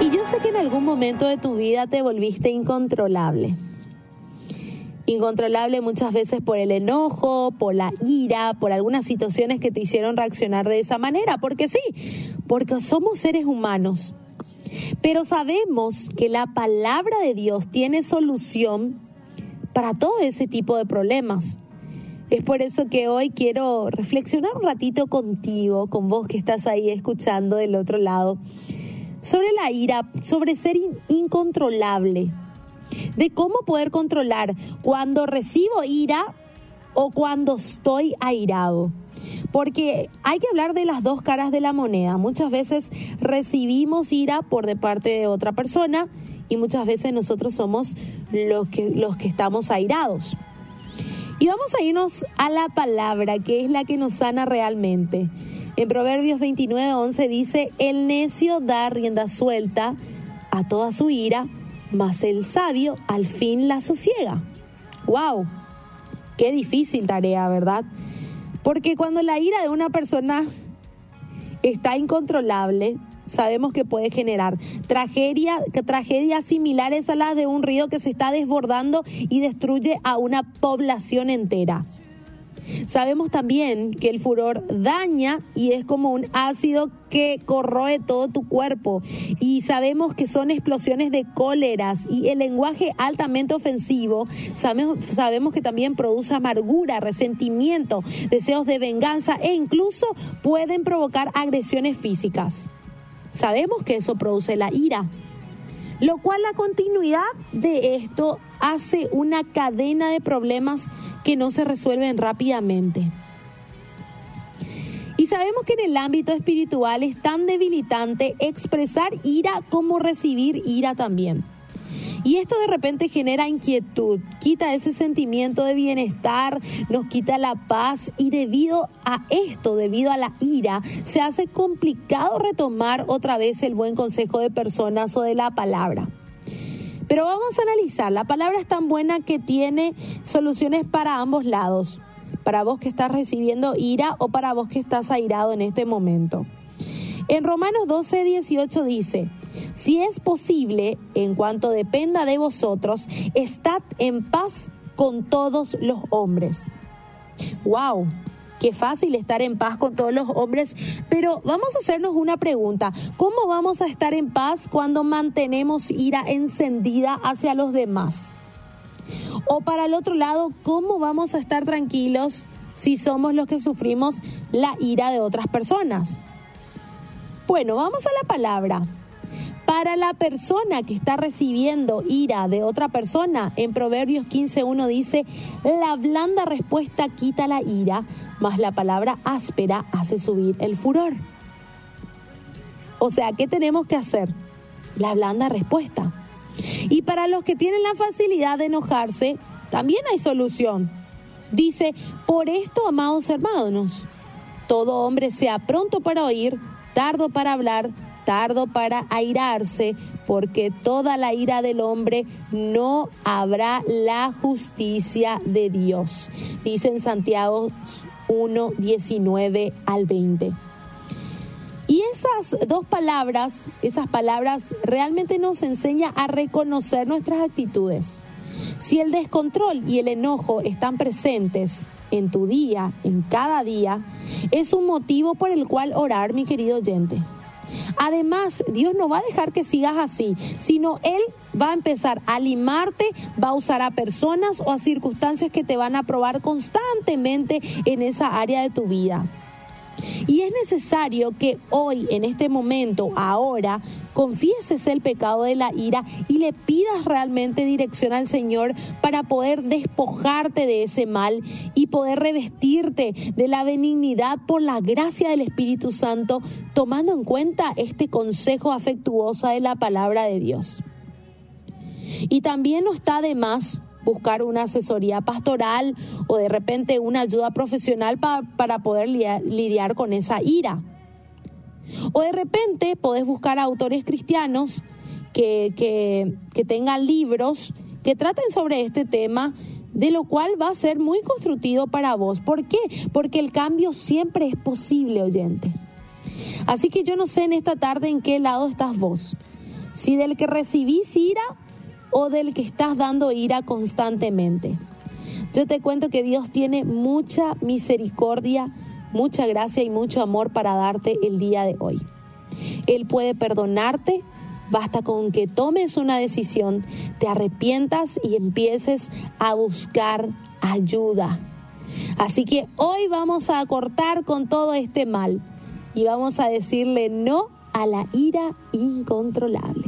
Y yo sé que en algún momento de tu vida te volviste incontrolable. Incontrolable muchas veces por el enojo, por la ira, por algunas situaciones que te hicieron reaccionar de esa manera. Porque sí, porque somos seres humanos. Pero sabemos que la palabra de Dios tiene solución para todo ese tipo de problemas. Es por eso que hoy quiero reflexionar un ratito contigo, con vos que estás ahí escuchando del otro lado, sobre la ira, sobre ser incontrolable, de cómo poder controlar cuando recibo ira o cuando estoy airado. Porque hay que hablar de las dos caras de la moneda. Muchas veces recibimos ira por de parte de otra persona y muchas veces nosotros somos los que, los que estamos airados. Y vamos a irnos a la palabra, que es la que nos sana realmente. En Proverbios 29, 11 dice, el necio da rienda suelta a toda su ira, mas el sabio al fin la sosiega. ¡Wow! Qué difícil tarea, ¿verdad? Porque cuando la ira de una persona está incontrolable, sabemos que puede generar tragedia, tragedias similares a las de un río que se está desbordando y destruye a una población entera. Sabemos también que el furor daña y es como un ácido que corroe todo tu cuerpo. Y sabemos que son explosiones de cóleras y el lenguaje altamente ofensivo. Sabemos, sabemos que también produce amargura, resentimiento, deseos de venganza e incluso pueden provocar agresiones físicas. Sabemos que eso produce la ira, lo cual la continuidad de esto hace una cadena de problemas que no se resuelven rápidamente. Y sabemos que en el ámbito espiritual es tan debilitante expresar ira como recibir ira también. Y esto de repente genera inquietud, quita ese sentimiento de bienestar, nos quita la paz y debido a esto, debido a la ira, se hace complicado retomar otra vez el buen consejo de personas o de la palabra. Pero vamos a analizar, la palabra es tan buena que tiene soluciones para ambos lados, para vos que estás recibiendo ira o para vos que estás airado en este momento. En Romanos 12, 18 dice, si es posible, en cuanto dependa de vosotros, estad en paz con todos los hombres. ¡Wow! Qué fácil estar en paz con todos los hombres, pero vamos a hacernos una pregunta. ¿Cómo vamos a estar en paz cuando mantenemos ira encendida hacia los demás? O para el otro lado, ¿cómo vamos a estar tranquilos si somos los que sufrimos la ira de otras personas? Bueno, vamos a la palabra. Para la persona que está recibiendo ira de otra persona, en Proverbios 15.1 dice, la blanda respuesta quita la ira, mas la palabra áspera hace subir el furor. O sea, ¿qué tenemos que hacer? La blanda respuesta. Y para los que tienen la facilidad de enojarse, también hay solución. Dice, por esto, amados hermanos, todo hombre sea pronto para oír, tardo para hablar, tardo para airarse, porque toda la ira del hombre no habrá la justicia de Dios. Dice en Santiago 1, 19 al 20. Y esas dos palabras, esas palabras realmente nos enseña a reconocer nuestras actitudes. Si el descontrol y el enojo están presentes en tu día, en cada día, es un motivo por el cual orar, mi querido oyente. Además, Dios no va a dejar que sigas así, sino Él va a empezar a limarte, va a usar a personas o a circunstancias que te van a probar constantemente en esa área de tu vida. Y es necesario que hoy, en este momento, ahora, confieses el pecado de la ira y le pidas realmente dirección al Señor para poder despojarte de ese mal y poder revestirte de la benignidad por la gracia del Espíritu Santo, tomando en cuenta este consejo afectuoso de la palabra de Dios. Y también no está de más buscar una asesoría pastoral o de repente una ayuda profesional para poder lidiar con esa ira. O de repente podés buscar autores cristianos que, que tengan libros que traten sobre este tema de lo cual va a ser muy constructivo para vos. ¿Por qué? Porque el cambio siempre es posible, oyente. Así que yo no sé en esta tarde en qué lado estás vos Si del que recibís ira o del que estás dando ira constantemente. Yo te cuento que Dios tiene mucha misericordia, mucha gracia y mucho amor para darte el día de hoy. Él puede perdonarte, basta con que tomes una decisión, te arrepientas y empieces a buscar ayuda. Así que hoy vamos a cortar con todo este mal y vamos a decirle no a la ira incontrolable.